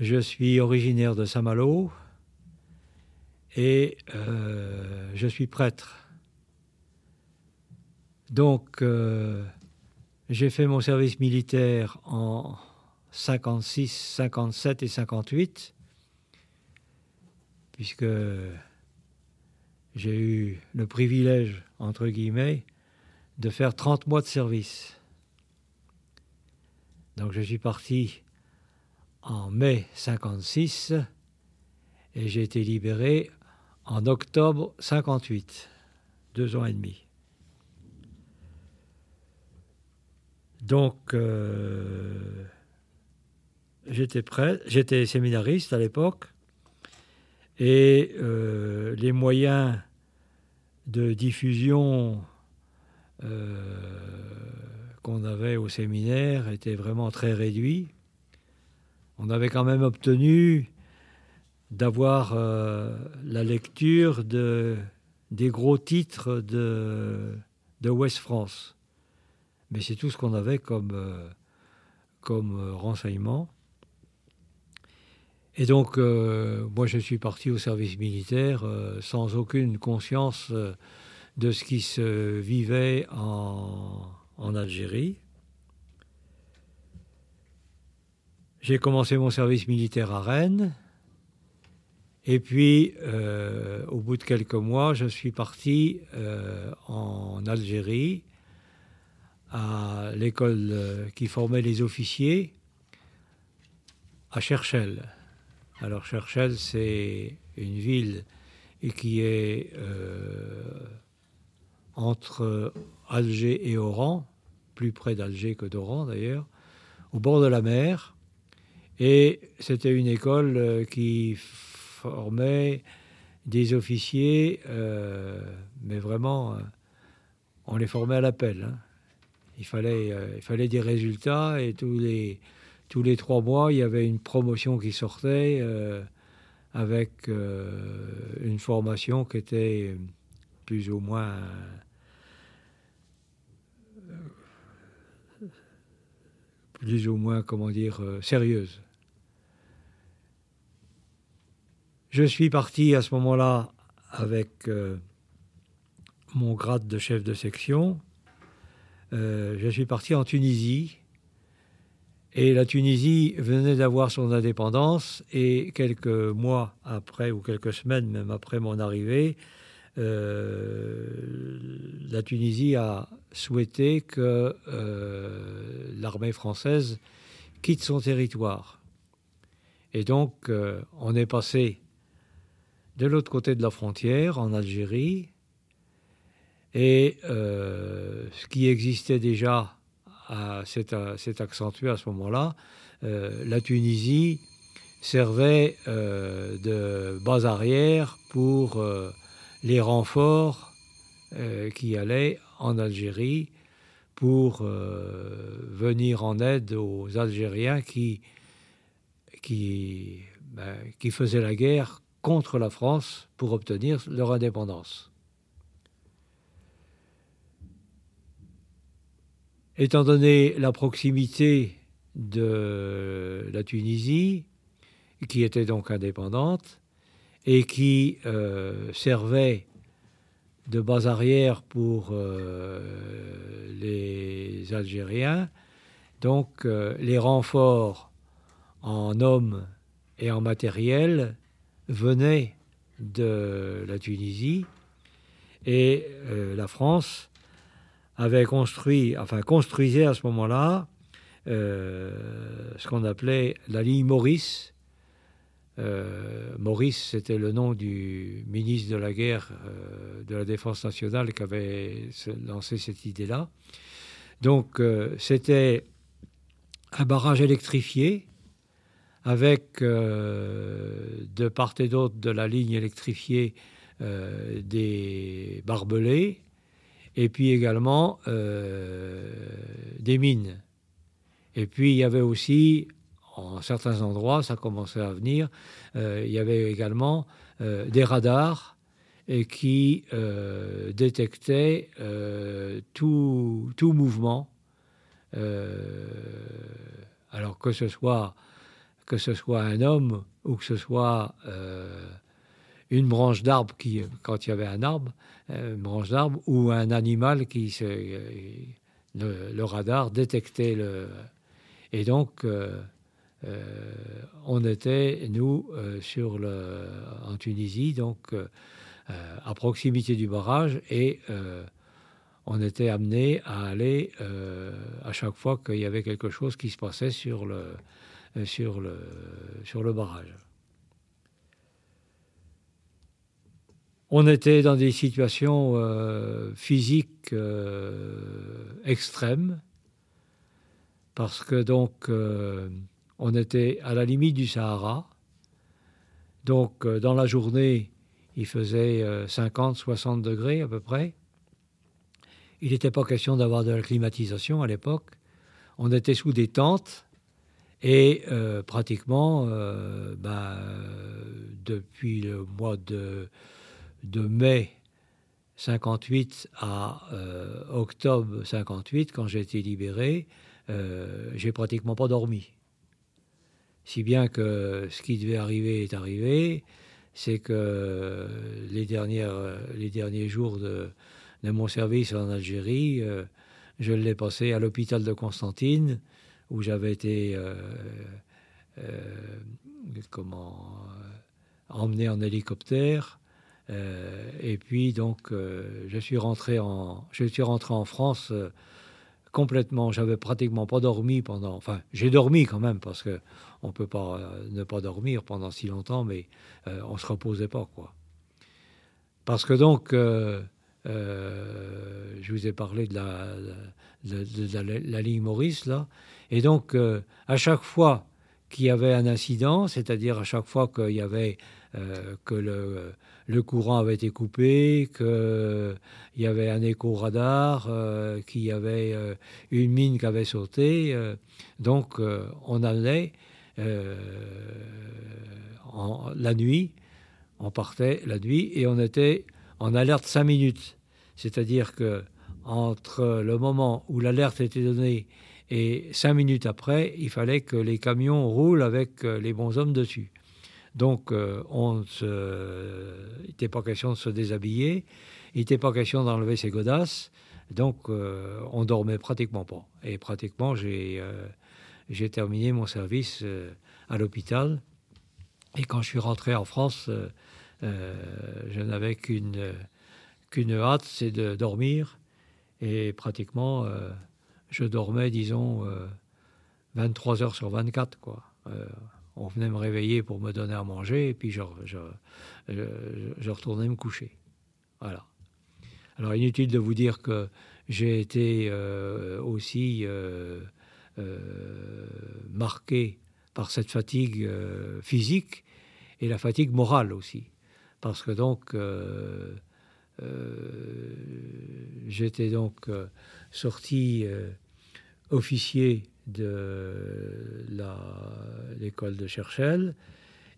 Je suis originaire de Saint-Malo et euh, je suis prêtre. Donc, euh, j'ai fait mon service militaire en 56, 57 et 58, puisque j'ai eu le privilège, entre guillemets, de faire 30 mois de service. Donc je suis parti en mai 56 et j'ai été libéré en octobre 58, deux ans et demi. Donc, euh, j'étais prêt, j'étais séminariste à l'époque, et euh, les moyens de diffusion euh, qu'on avait au séminaire étaient vraiment très réduits. On avait quand même obtenu d'avoir la lecture de, des gros titres de, West France mais c'est tout ce qu'on avait comme, euh, comme euh, renseignement. Et donc, euh, moi, je suis parti au service militaire sans aucune conscience de ce qui se vivait en, en Algérie. J'ai commencé mon service militaire à Rennes. Et puis, au bout de quelques mois, je suis parti en Algérie à l'école euh, qui formait les officiers à Cherchel. Alors Cherchel, c'est une ville qui est euh, entre Alger et Oran, plus près d'Alger que d'Oran d'ailleurs, au bord de la mer. Et c'était une école euh, qui formait des officiers, mais vraiment, on les formait à l'appel. Hein. Il fallait, euh, il fallait des résultats et tous les, tous les trois mois, il y avait une promotion qui sortait euh, avec euh, une formation qui était plus ou moins plus ou moins, comment dire, sérieuse. Je suis parti à ce moment-là avec mon grade de chef de section euh, je suis parti en Tunisie. Et la Tunisie venait d'avoir son indépendance et quelques mois après, ou quelques semaines même après mon arrivée, euh, la Tunisie a souhaité que euh, l'armée française quitte son territoire. Et donc, on est passé de l'autre côté de la frontière, en Algérie, et euh, ce qui existait déjà s'est accentué à ce moment-là. Euh, la Tunisie servait euh, de base arrière pour les renforts qui allaient en Algérie pour venir en aide aux Algériens qui, ben, qui faisaient la guerre contre la France pour obtenir leur indépendance. Étant donné la proximité de la Tunisie, qui était donc indépendante, et qui euh, servait de base arrière pour euh, les Algériens, donc euh, les renforts en hommes et en matériel venaient de la Tunisie, et la France avait construit, enfin construisait à ce moment-là euh, ce qu'on appelait la ligne Maurice. Euh, Maurice, c'était le nom du ministre de la guerre euh, de la défense nationale qui avait lancé cette idée-là. Donc, c'était un barrage électrifié avec de part et d'autre de la ligne électrifiée des barbelés et puis également euh, des mines. Et puis il y avait aussi, en certains endroits, ça commençait à venir, euh, il y avait également euh, des radars qui détectaient tout, tout, mouvement. alors que ce soit que ce soit un homme ou que ce soit une branche d'arbre qui, quand il y avait un arbre, une branche d'arbre ou un animal qui se, le, radar détectait le et donc on était nous sur le en Tunisie donc à proximité du barrage et on était amené à aller euh, à chaque fois qu'il y avait quelque chose qui se passait sur le, sur le, sur le barrage. On était dans des situations euh, physiques euh, extrêmes parce que donc on était à la limite du Sahara. Donc dans la journée, il faisait 50-60 degrés à peu près. Il n'était pas question d'avoir de la climatisation à l'époque. On était sous des tentes et euh, pratiquement, euh, ben, depuis le mois de, mai 58 à euh, octobre 58, quand j'ai été libéré, j'ai pratiquement pas dormi. Si bien que ce qui devait arriver est arrivé, c'est que les, dernières, les derniers jours de, de mon service en Algérie, je l'ai passé à l'hôpital de Constantine, où j'avais été euh, euh, comment, emmené en hélicoptère. et puis donc, je suis rentré en, je suis rentré en France complètement. J'avais pratiquement pas dormi pendant. Enfin, j'ai dormi quand même parce que on peut pas ne pas dormir pendant si longtemps, mais on se reposait pas quoi. Parce que donc, euh, je vous ai parlé de la, de, la, ligne Maurice, là. Et donc, euh, à chaque fois qu'il y avait un incident, c'est-à-dire à chaque fois qu'il y avait euh, que le, courant avait été coupé, qu'il y avait un écho-radar, qu'il y avait une mine qui avait sauté, donc on allait en, la nuit, on partait la nuit et on était en alerte 5 minutes. C'est-à-dire que entre le moment où l'alerte était donnée et 5 minutes après, il fallait que les camions roulent avec euh, les bons hommes dessus. Donc, euh, on il n'était pas question de se déshabiller, il n'était pas question d'enlever ses godasses, donc euh, on dormait pratiquement pas. Et pratiquement, j'ai terminé mon service à l'hôpital. Et quand je suis rentré en France, je n'avais qu'une qu'une hâte, c'est de dormir. Et pratiquement, euh, je dormais, disons, 23 euh, heures sur 24. Quoi. Euh, on venait me réveiller pour me donner à manger, et puis je, je, retournais me coucher. Voilà. Alors, inutile de vous dire que j'ai été aussi marqué par cette fatigue physique et la fatigue morale aussi. Parce que donc, euh, j'étais donc euh, sorti euh, officier de l'école de Cherchel.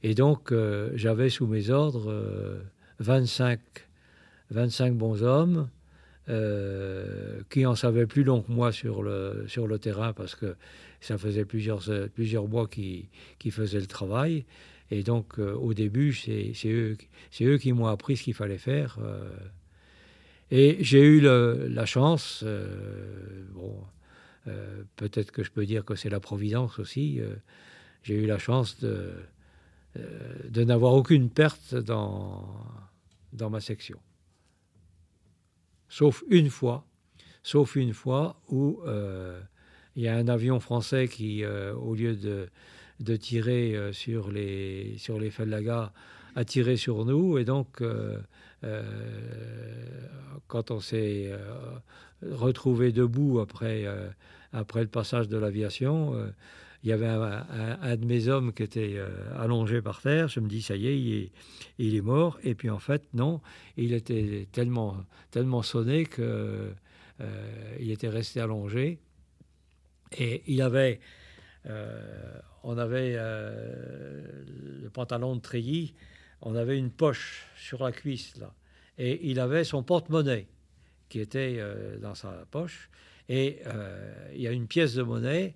Et donc, j'avais sous mes ordres 25, 25 bons hommes qui en savaient plus long que moi sur le, sur le terrain parce que ça faisait plusieurs, plusieurs mois qui, qui faisaient le travail. Et donc, euh, au début, c'est eux, eux, qui m'ont appris ce qu'il fallait faire. Euh. et j'ai eu la chance, euh, peut-être que je peux dire que c'est la providence aussi, j'ai eu la chance de, de n'avoir aucune perte dans, dans ma section. Sauf une fois, sauf une fois où il y a un avion français qui, au lieu de tirer euh, sur les, sur les Fallagas, a tiré sur nous. Et donc, euh, euh, quand on s'est retrouvé debout après, après le passage de l'aviation, il y avait un, de mes hommes qui était allongé par terre. Je me dis, ça y est, il est, mort. Et puis en fait, non, il était tellement, tellement sonné que il était resté allongé. Et il avait on avait euh, le pantalon de treillis, on avait une poche sur la cuisse, là. Et il avait son porte-monnaie qui était euh, dans sa poche. Et euh, il y a une pièce de monnaie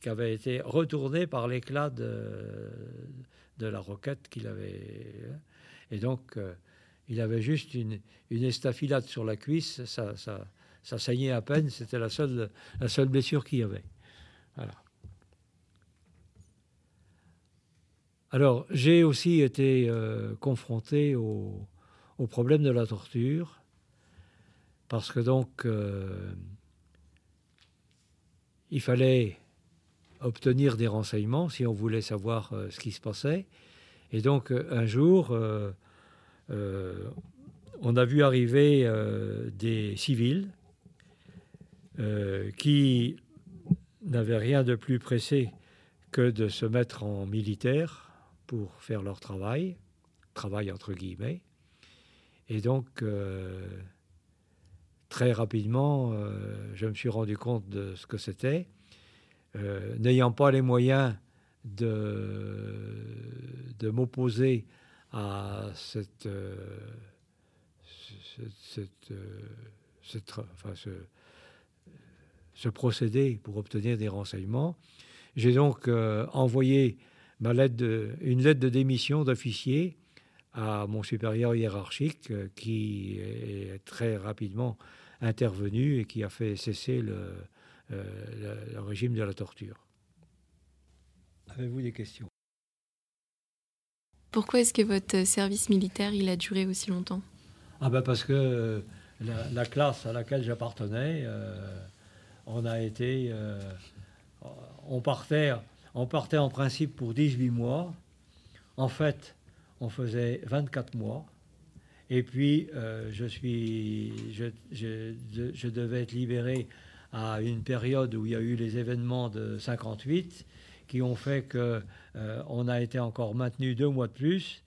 qui avait été retourné par l'éclat de, de la roquette qu'il avait. Hein. Et donc, euh, il avait juste une, une estafilade sur la cuisse, ça, ça, ça saignait à peine, c'était la seule, la seule blessure qu'il y avait. Voilà. Alors, j'ai aussi été euh, confronté au, problème de la torture, parce que donc, euh, il fallait obtenir des renseignements si on voulait savoir euh, ce qui se passait. Et donc, un jour, on a vu arriver des civils qui n'avaient rien de plus pressé que de se mettre en militaire pour faire leur travail, travail entre guillemets. Et donc, euh, très rapidement, euh, je me suis rendu compte de ce que c'était. Euh, n'ayant pas les moyens de, de m'opposer à cette, cette, cette, enfin, ce, ce, procédé pour obtenir des renseignements, j'ai donc envoyé ma lettre de, une lettre de démission d'officier à mon supérieur hiérarchique euh, qui est très rapidement intervenu et qui a fait cesser le, euh, le, régime de la torture. Avez-vous des questions? Pourquoi est-ce que votre service militaire il a duré aussi longtemps? Ah ben parce que euh, la, classe à laquelle j'appartenais, on a été, on partait on partait en principe pour 18 mois. En fait, on faisait 24 mois. Et puis, euh, je, devais être libéré à une période où il y a eu les événements de 58 qui ont fait que euh, on a été encore maintenu deux mois de plus.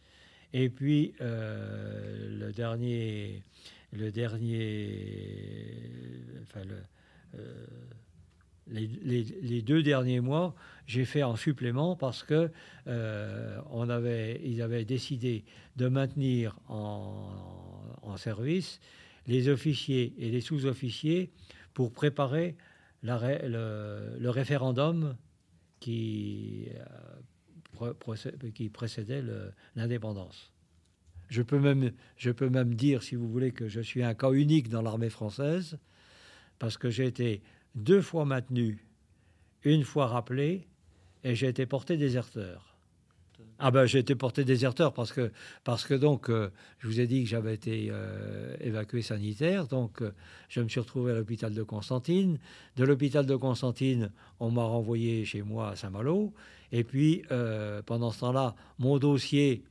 Et puis, euh, le dernier, le dernier, le, les, deux derniers mois, j'ai fait en supplément parce que euh, on avait, ils avaient décidé de maintenir en, service les officiers et les sous-officiers pour préparer le, référendum qui, euh, qui précédait l'indépendance. Je peux, même, je peux même dire, si vous voulez, que je suis un cas unique dans l'armée française, parce que j'ai été deux fois maintenu, une fois rappelé, et j'ai été porté déserteur. Ah ben j'ai été porté déserteur parce que parce que donc euh, je vous ai dit que j'avais été euh, évacué sanitaire donc euh, je me suis retrouvé à l'hôpital de Constantine. De l'hôpital de Constantine on m'a renvoyé chez moi à Saint-Malo. Et puis pendant ce temps-là mon dossier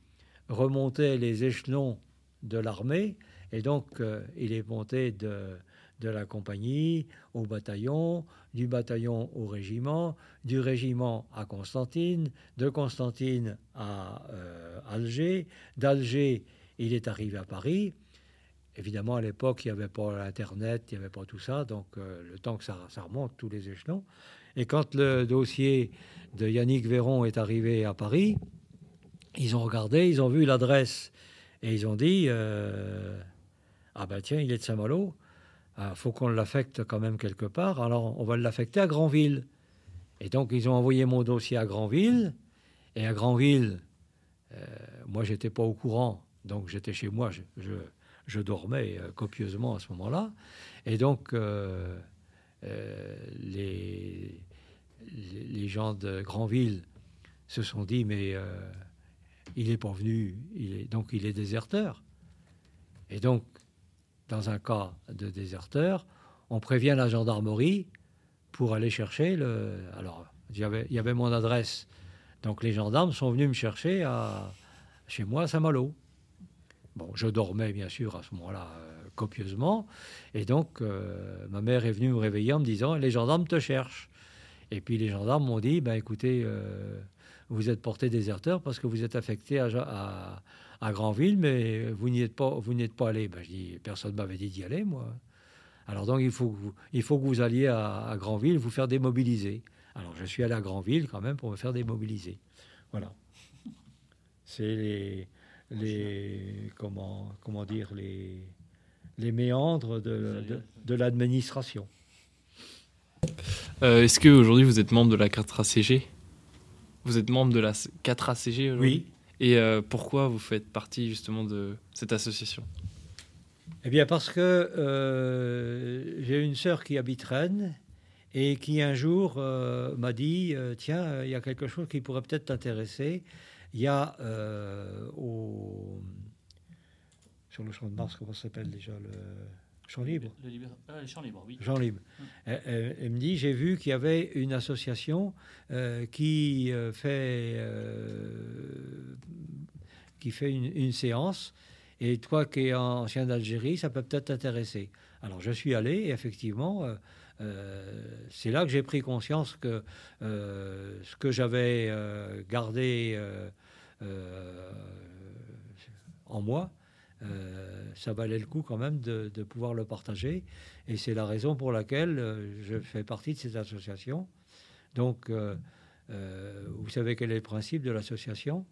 remontait les échelons de l'armée. Et donc il est monté de de la compagnie au bataillon, du bataillon au régiment, du régiment à Constantine, de Constantine à euh, Alger, d'Alger il est arrivé à Paris. Évidemment, à l'époque, il n'y avait pas l'Internet, il n'y avait pas tout ça, donc euh, le temps que ça, ça, remonte, tous les échelons. Et quand le dossier de Yannick Véron est arrivé à Paris, ils ont regardé, ils ont vu l'adresse, et ils ont dit, euh, ah ben tiens, il est de Saint-Malo, il ah, faut qu'on l'affecte quand même quelque part. Alors, on va l'affecter à Granville. Et donc, ils ont envoyé mon dossier à Granville. Et à Granville, euh, moi, j'étais pas au courant. Donc, j'étais chez moi. Je, dormais euh, copieusement à ce moment-là. Et donc, euh, les, les, gens de Granville se sont dit, mais il n'est pas venu. Donc, il est déserteur. Et donc, dans un cas de déserteur, on prévient la gendarmerie pour aller chercher le. Alors, il y avait, mon adresse. Donc les gendarmes sont venus me chercher chez moi à Saint-Malo. Bon, je dormais bien sûr à ce moment-là euh, copieusement. Et donc euh, ma mère est venue me réveiller en me disant Les gendarmes te cherchent. Et puis les gendarmes m'ont dit ben, écoutez, euh, vous êtes porté déserteur parce que vous êtes affecté à Granville, mais vous n'y êtes pas, vous n'êtes pas allé. Ben, je dis, personne m'avait dit d'y aller, moi. Alors donc, il faut que vous, il faut que vous alliez à, Granville vous faire démobiliser. Alors, je suis allé à Granville quand même pour me faire démobiliser. Voilà. C'est les, les comment, comment dire, les, les méandres de, de, de l'administration. Est-ce qu'aujourd'hui vous êtes membre de la 4ACG Vous êtes membre de la 4ACG Oui. Et pourquoi vous faites partie justement de cette association? Eh bien parce que j'ai une sœur qui habite Rennes et qui un jour euh, m'a dit euh, Tiens, euh, il y a quelque chose qui pourrait peut-être t'intéresser. Il y a au, sur le champ de Mars, comment ça s'appelle déjà le Champ libre? Le, le, Champ libre, oui. Champ libre. Hum. Elle, me dit J'ai vu qu'il y avait une association qui fait, qui fait une, séance. Et toi qui es ancien d'Algérie, ça peut peut-être t'intéresser. Alors je suis allé et effectivement, euh, c'est là que j'ai pris conscience que euh, ce que j'avais euh, gardé en moi, ça valait le coup quand même de, pouvoir le partager. Et c'est la raison pour laquelle je fais partie de cette association. Donc, vous savez quel est le principe de l'association?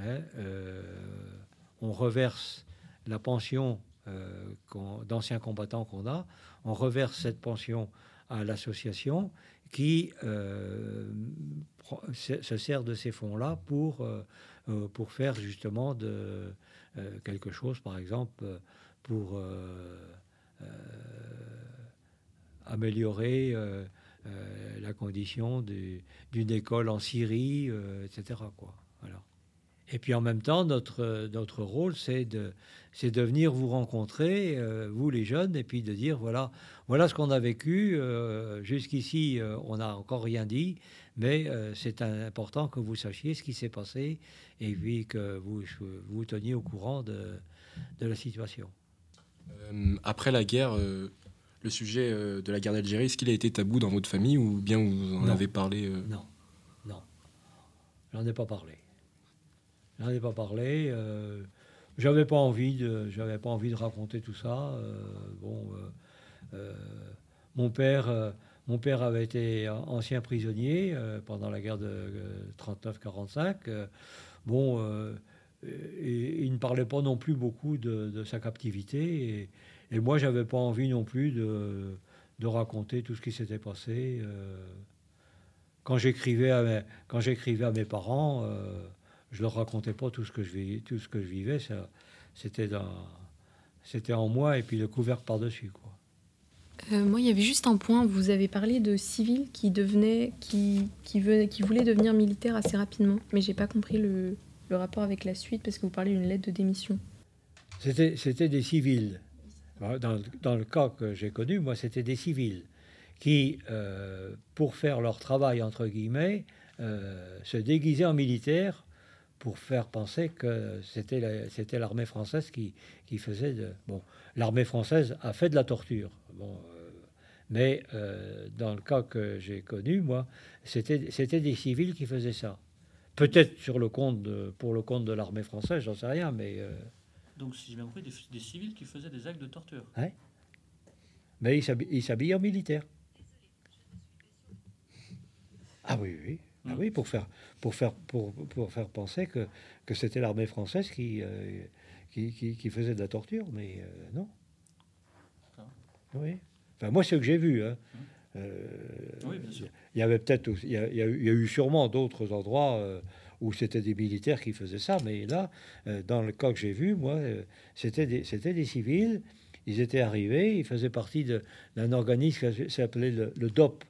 Hein, On reverse la pension d'anciens combattants qu'on a on reverse cette pension à l'association qui euh, se sert de ces fonds-là pour, euh, euh, pour faire justement de, quelque chose, par exemple, pour améliorer la condition d'une école en Syrie, etc. Quoi. Et puis en même temps, notre, notre rôle, c'est de, c'est de venir vous rencontrer, euh, vous les jeunes, et puis de dire voilà, voilà ce qu'on a vécu. Euh, jusqu'ici, euh, on n'a encore rien dit, mais c'est important que vous sachiez ce qui s'est passé et puis que vous vous teniez au courant de, de la situation. après la guerre, le sujet de la guerre d'Algérie, est-ce qu'il a été tabou dans votre famille ou bien vous en avez parlé Non, non, j'en ai pas parlé. J'en ai pas parlé. Euh, j'avais pas envie de, j'avais pas envie de raconter tout ça. Euh, bon, euh, mon père, mon père avait été ancien prisonnier pendant la guerre de 39-45. bon, il ne parlait pas non plus beaucoup de, sa captivité. Et, moi, j'avais pas envie non plus de, raconter tout ce qui s'était passé. quand j'écrivais à mes, quand j'écrivais à mes parents je leur racontais pas tout ce que je vivais, tout ce que je vivais. C'était c'était en moi et puis le couvercle par dessus, quoi. Euh, moi, il y avait juste un point. Vous avez parlé de civils qui devenaient, qui, qui, qui voulaient devenir militaires assez rapidement, mais j'ai pas compris le, le, rapport avec la suite parce que vous parlez d'une lettre de démission. C'était, c'était des civils. Dans, dans, le cas que j'ai connu, moi, c'était des civils qui, euh, pour faire leur travail entre guillemets, euh, se déguisaient en militaires pour faire penser que c'était l'armée française qui, qui, faisait de... Bon, l'armée française a fait de la torture. Bon, euh, mais euh, dans le cas que j'ai connu, moi, c'était des civils qui faisaient ça. Peut-être sur le compte pour le compte de l'armée française, j'en sais rien, mais... Euh, Donc, si j'ai bien compris, des, civils qui faisaient des actes de torture. Mais ils s'habillent en militaire. Ah oui, oui. Ah oui, pour faire, pour faire, pour, pour faire penser que, que c'était l'armée française qui, euh, qui, qui, faisait de la torture, mais euh, non. Oui. Enfin, moi, c'est ce que j'ai vu. Hein. Euh, oui, bien sûr. Il y avait peut-être, il, y a, il y a eu sûrement d'autres endroits où c'était des militaires qui faisaient ça, mais là, dans le cas que j'ai vu, moi, c'était des, c'était des civils. Ils étaient arrivés, ils faisaient partie d'un organisme qui s'appelait le, le DOP,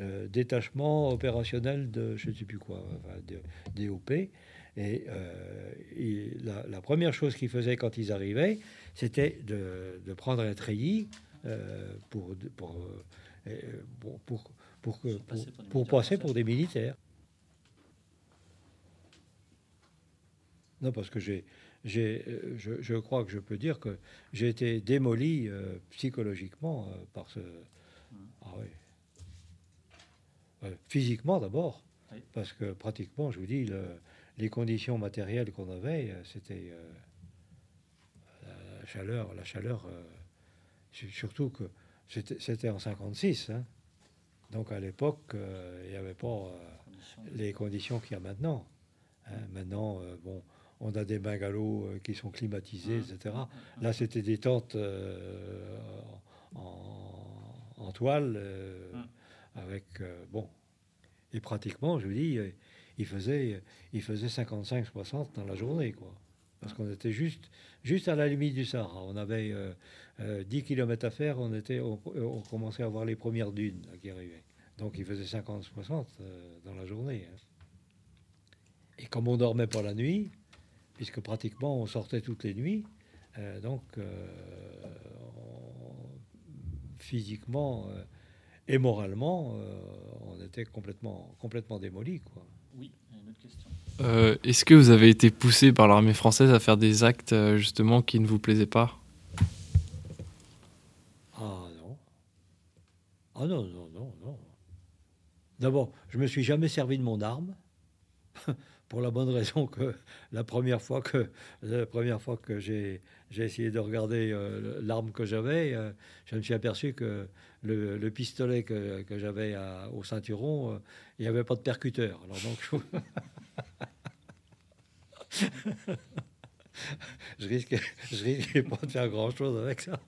euh, détachement opérationnel de je ne sais plus quoi, de, DOP. Et, euh, la, première chose qu'ils faisaient quand ils arrivaient, c'était de, prendre un treillis euh, pour, pour, pour, pour, pour, passer pour des militaires. Non, parce que j'ai, j'ai, je, je, crois que je peux dire que j'ai été démoli psychologiquement par ce. Ah oui. Euh, physiquement d'abord, parce que pratiquement, je vous dis, les conditions matérielles qu'on avait, euh, c'était euh, la chaleur, la chaleur, surtout que c'était en 56, hein. donc à l'époque, il n'y avait pas les conditions qu'il y a maintenant. Hein. Maintenant, bon, on a des bungalows qui sont climatisés, etc. Là, c'était des tentes en, toile avec euh, bon. Et pratiquement, je vous dis, euh, il faisait, il faisait 55-60 dans la journée, quoi. Parce qu'on était juste, juste à la limite du Sahara. On avait euh, euh, 10 km à faire, on, était, on, on commençait à voir les premières dunes là, qui arrivaient. Donc il faisait 50-60 euh, dans la journée. hein. Et comme on dormait pas la nuit, puisque pratiquement on sortait toutes les nuits, donc on- physiquement euh, et moralement, euh, on était complètement, complètement démolis. Quoi. Oui, il y a une autre question. Euh, Est-ce que vous avez été poussé par l'armée française à faire des actes euh, justement qui ne vous plaisaient pas? Ah non. Ah non, non, non, non. D'abord, je me suis jamais servi de mon arme. Pour la bonne raison que la première fois que, la première fois que j'ai, j'ai essayé de regarder euh, l'arme que j'avais, euh, je me suis aperçu que le, le pistolet que, j'avais au ceinturon, euh, il n'y avait pas de percuteur. Alors donc, je, je pas de faire grand-chose avec ça.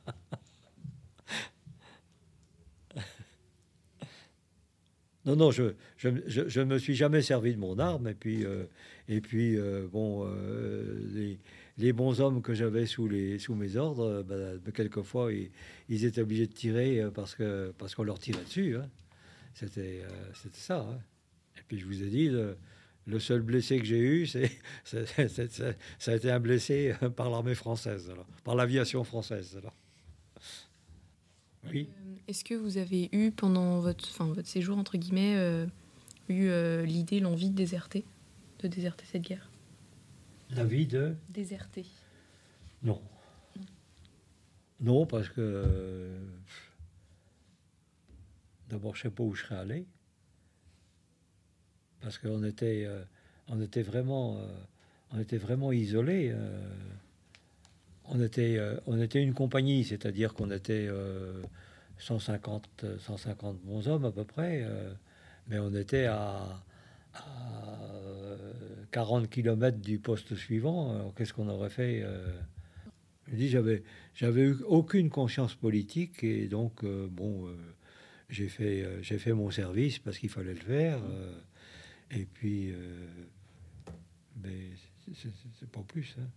Non, non, je je, je, je me suis jamais servi de mon arme. Et puis, euh, et puis euh, bon, euh, les, les bons hommes que j'avais sous, sous mes ordres, ben, quelquefois, ils, ils étaient obligés de tirer parce que parce qu'on leur tirait dessus. hein. C'était c'était ça. hein. Et puis, je vous ai dit, le, seul blessé que j'ai eu, c'est ça a été un blessé par l'armée française, par l'aviation française. alors. Oui. Euh, Est-ce que vous avez eu, pendant votre, enfin, votre séjour, entre guillemets, euh, eu euh, l'idée, l'envie de déserter De déserter cette guerre? La vie de Déserter. Non. Non, parce que euh, d'abord, je ne sais pas où je serais allé. Parce qu'on était, euh, on était vraiment, euh, on était vraiment isolés. On était, euh, on était une compagnie, c'est-à-dire qu'on était euh, 150, 150 bons hommes à peu près, euh, mais on était à, à, euh, 40 km du poste suivant. Qu'est-ce qu'on aurait fait je dis, j'avais, j'avais eu aucune conscience politique et donc, bon, j'ai fait, j'ai fait mon service parce qu'il fallait le faire. et puis, mais c'est pas plus. hein.